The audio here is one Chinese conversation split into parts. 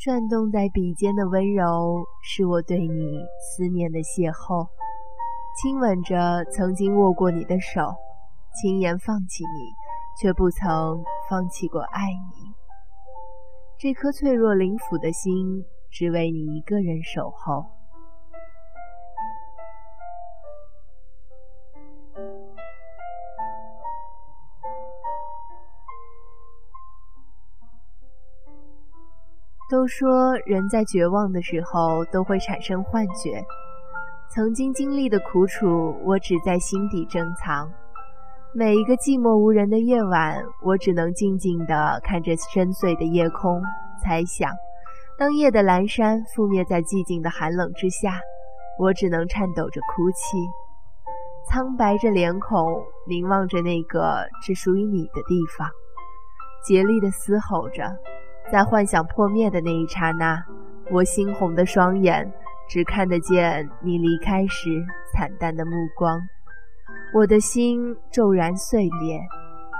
转动在笔尖的温柔，是我对你思念的邂逅。亲吻着曾经握过你的手，轻言放弃你，却不曾放弃过爱你。这颗脆弱灵府的心，只为你一个人守候。都说人在绝望的时候都会产生幻觉，曾经经历的苦楚，我只在心底珍藏。每一个寂寞无人的夜晚，我只能静静地看着深邃的夜空，猜想：当夜的阑珊覆灭在寂静的寒冷之下，我只能颤抖着哭泣，苍白着脸孔，凝望着那个只属于你的地方，竭力地嘶吼着。在幻想破灭的那一刹那，我猩红的双眼只看得见你离开时惨淡的目光，我的心骤然碎裂。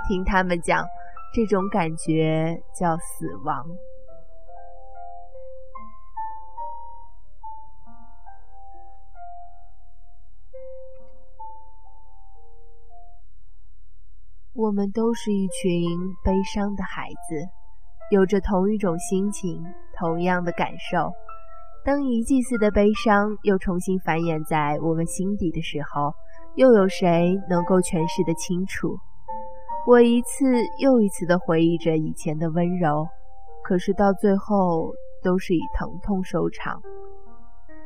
听他们讲，这种感觉叫死亡。我们都是一群悲伤的孩子。有着同一种心情，同样的感受。当一季似的悲伤又重新繁衍在我们心底的时候，又有谁能够诠释得清楚？我一次又一次地回忆着以前的温柔，可是到最后都是以疼痛收场。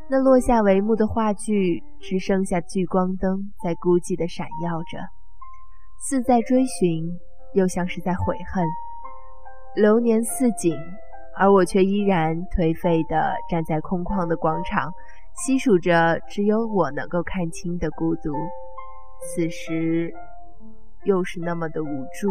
那落下帷幕的话剧，只剩下聚光灯在孤寂地闪耀着，似在追寻，又像是在悔恨。流年似锦，而我却依然颓废地站在空旷的广场，细数着只有我能够看清的孤独。此时，又是那么的无助。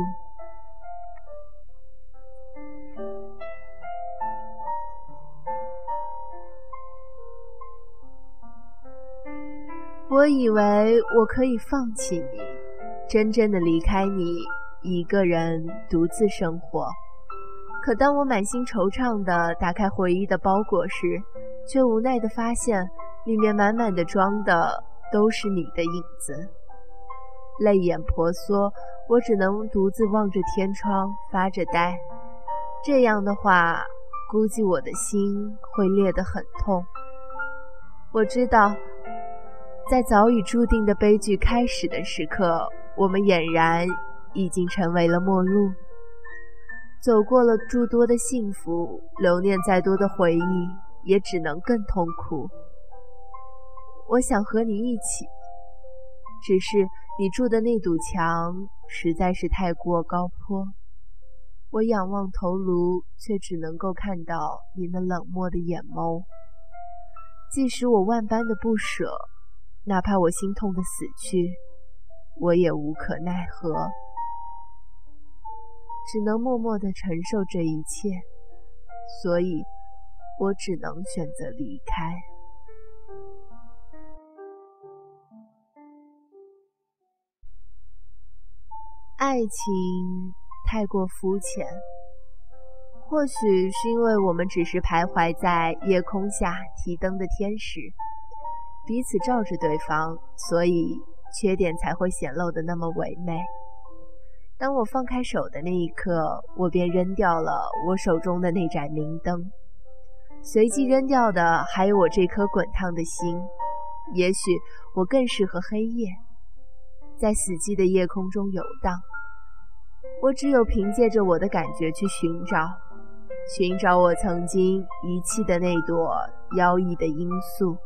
我以为我可以放弃你，真正的离开你，一个人独自生活。可当我满心惆怅地打开回忆的包裹时，却无奈地发现，里面满满的装的都是你的影子。泪眼婆娑，我只能独自望着天窗发着呆。这样的话，估计我的心会裂得很痛。我知道，在早已注定的悲剧开始的时刻，我们俨然已经成为了陌路。走过了诸多的幸福，留念再多的回忆，也只能更痛苦。我想和你一起，只是你住的那堵墙实在是太过高坡。我仰望头颅，却只能够看到你那冷漠的眼眸。即使我万般的不舍，哪怕我心痛的死去，我也无可奈何。只能默默的承受这一切，所以我只能选择离开。爱情太过肤浅，或许是因为我们只是徘徊在夜空下提灯的天使，彼此照着对方，所以缺点才会显露的那么唯美。当我放开手的那一刻，我便扔掉了我手中的那盏明灯，随即扔掉的还有我这颗滚烫的心。也许我更适合黑夜，在死寂的夜空中游荡。我只有凭借着我的感觉去寻找，寻找我曾经遗弃的那朵妖异的罂粟。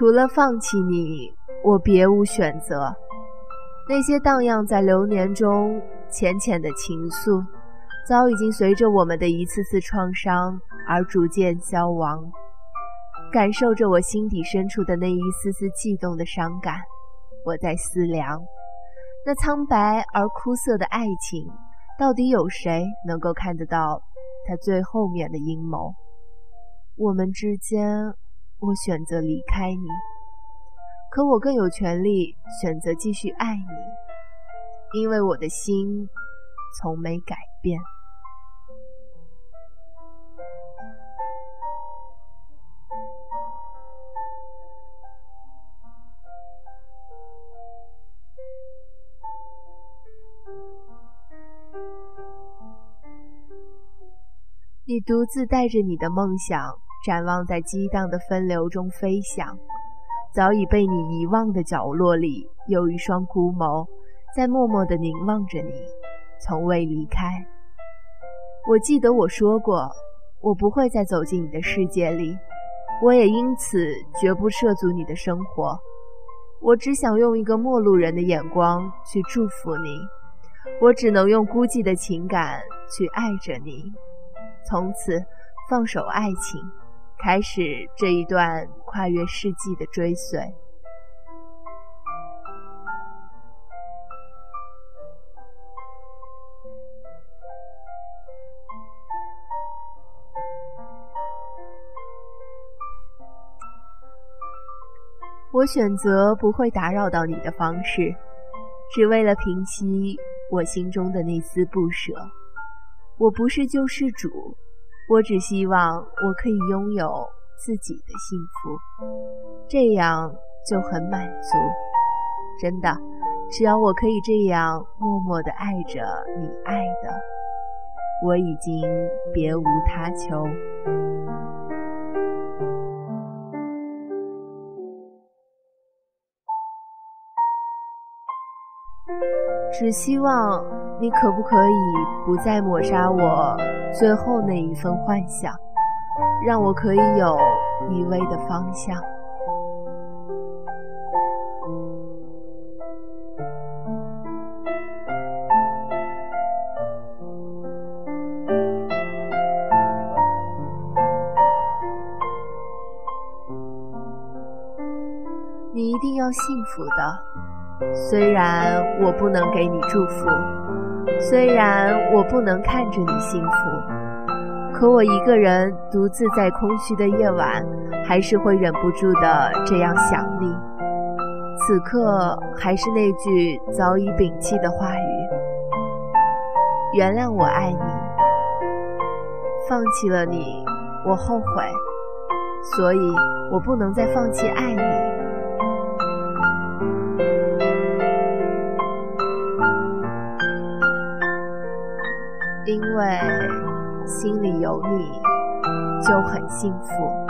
除了放弃你，我别无选择。那些荡漾在流年中浅浅的情愫，早已经随着我们的一次次创伤而逐渐消亡。感受着我心底深处的那一丝丝悸动的伤感，我在思量，那苍白而枯涩的爱情，到底有谁能够看得到它最后面的阴谋？我们之间，我选择离开你，可我更有权利选择继续爱你，因为我的心从没改变。你独自带着你的梦想，展望在激荡的分流中飞翔。早已被你遗忘的角落里，有一双孤眸在默默地凝望着你，从未离开。我记得我说过，我不会再走进你的世界里，我也因此绝不涉足你的生活。我只想用一个陌路人的眼光去祝福你，我只能用孤寂的情感去爱着你。从此，放手爱情，开始这一段跨越世纪的追随。我选择不会打扰到你的方式，只为了平息我心中的那丝不舍。我不是救世主，我只希望我可以拥有自己的幸福，这样就很满足。真的，只要我可以这样默默地爱着你爱的，我已经别无他求。只希望你可不可以不再抹杀我最后那一份幻想，让我可以有依偎的方向。你一定要幸福的。虽然我不能给你祝福，虽然我不能看着你幸福，可我一个人独自在空虚的夜晚，还是会忍不住的这样想你。此刻还是那句早已摒弃的话语：原谅我爱你，放弃了你，我后悔，所以我不能再放弃爱你。心里有你，就很幸福。